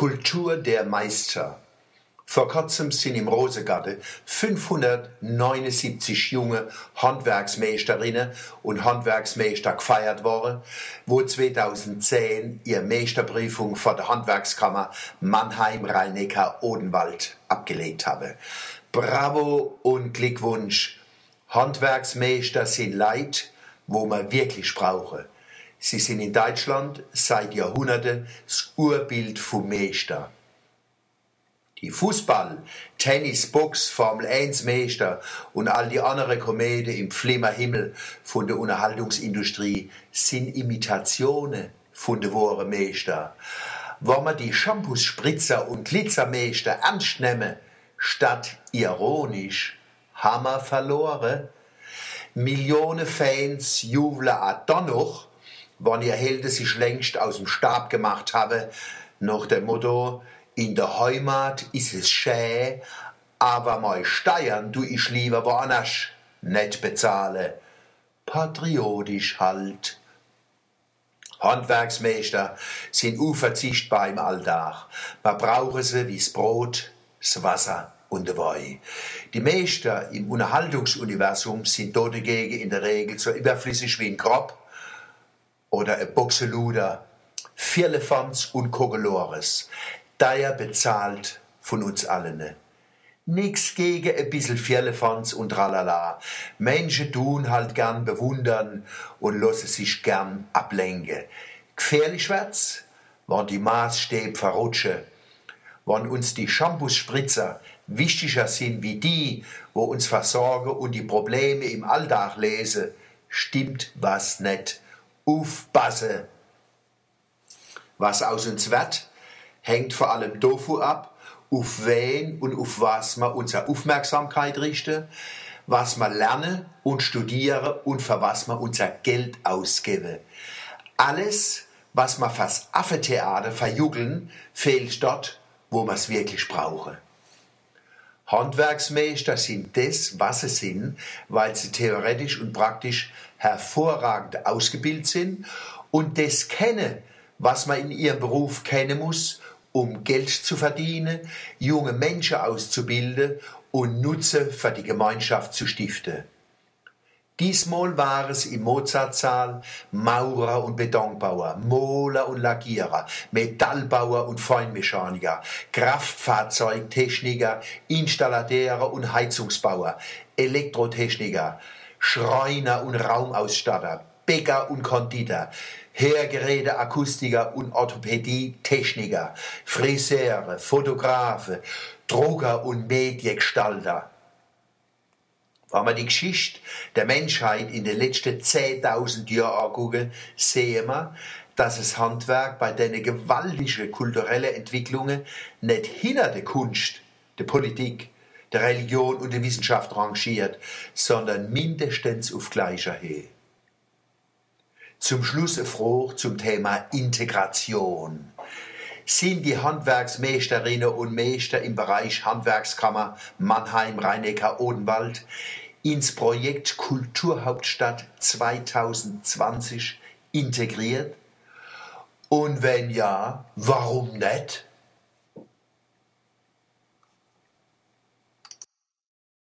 Kultur der Meister. Vor kurzem sind im Rosegarten 579 junge Handwerksmeisterinnen und Handwerksmeister gefeiert worden, wo 2010 ihre Meisterprüfung vor der Handwerkskammer Mannheim, Rhein-Neckar, Odenwald abgelegt haben. Bravo und Glückwunsch. Handwerksmeister sind Leid, wo man wirklich brauche. Sie sind in Deutschland seit Jahrhunderten das Urbild vom Meister. Die Fußball, Tennis, Box, Formel 1 Meister und all die anderen Komödien im Flimmerhimmel von der Unterhaltungsindustrie sind Imitationen von der wahren Meister. Wenn man die Shampoos-Spritzer und Glitzermeister ernst nehmen, statt ironisch, haben wir verloren. Millionen Fans jubeln auch dann noch, wann ihr Helden sich längst aus dem Stab gemacht haben, nach dem Motto, in der Heimat ist es schön, aber mal Steuern du ich lieber woanders nicht bezahle. Patriotisch halt. Handwerksmeister sind unverzichtbar im Alltag. Man brauche sie wie's Brot, das Wasser und der Wein. Die Meister im Unterhaltungsuniversum sind dort dagegen in der Regel so überflüssig wie ein Krop oder ein Boxeluder, Vierlefanz und Kogelores. Daher bezahlt von uns allen. Nix gegen ein bisschen Vierlefanz und tralala. Menschen tun halt gern bewundern und lassen sich gern ablenken. Gefährlich wird's, wenn die Maßstäbe verrutschen, wenn uns die Shampoos-Spritzer wichtiger sind wie die, wo uns versorgen und die Probleme im Alltag lesen, stimmt was nicht. Aufpassen! Was aus uns wird, hängt vor allem davon ab, auf wen und auf was man unsere Aufmerksamkeit richten, was man lernen und studieren und für was man unser Geld ausgeben. Alles, was man fürs Affentheater verjugeln, fehlt dort, wo man es wirklich brauche. Handwerksmeister sind das, was sie sind, weil sie theoretisch und praktisch hervorragend ausgebildet sind und das kennen, was man in ihrem Beruf kennen muss, um Geld zu verdienen, junge Menschen auszubilden und Nutzen für die Gemeinschaft zu stiften. Diesmal war es im Mozartsaal Maurer und Betonbauer, Moler und Lackierer, Metallbauer und Feinmechaniker, Kraftfahrzeugtechniker, Installateure und Heizungsbauer, Elektrotechniker, Schreiner und Raumausstatter, Bäcker und Konditor, Hörgeräte, Akustiker und Orthopädie-Techniker, Friseure, Fotografen, Drucker und Mediengestalter. Wenn wir die Geschichte der Menschheit in den letzten 10.000 Jahren angucken, sehen wir, dass das Handwerk bei diesen gewaltigen kulturellen Entwicklungen nicht hinter der Kunst, der Politik, der Religion und der Wissenschaft rangiert, sondern mindestens auf gleicher Höhe. Zum Schluss eine Frage zum Thema Integration. Sind die Handwerksmeisterinnen und Meister im Bereich Handwerkskammer Mannheim, Rhein-Neckar, Odenwald ins Projekt Kulturhauptstadt 2020 integriert? Und wenn ja, warum nicht?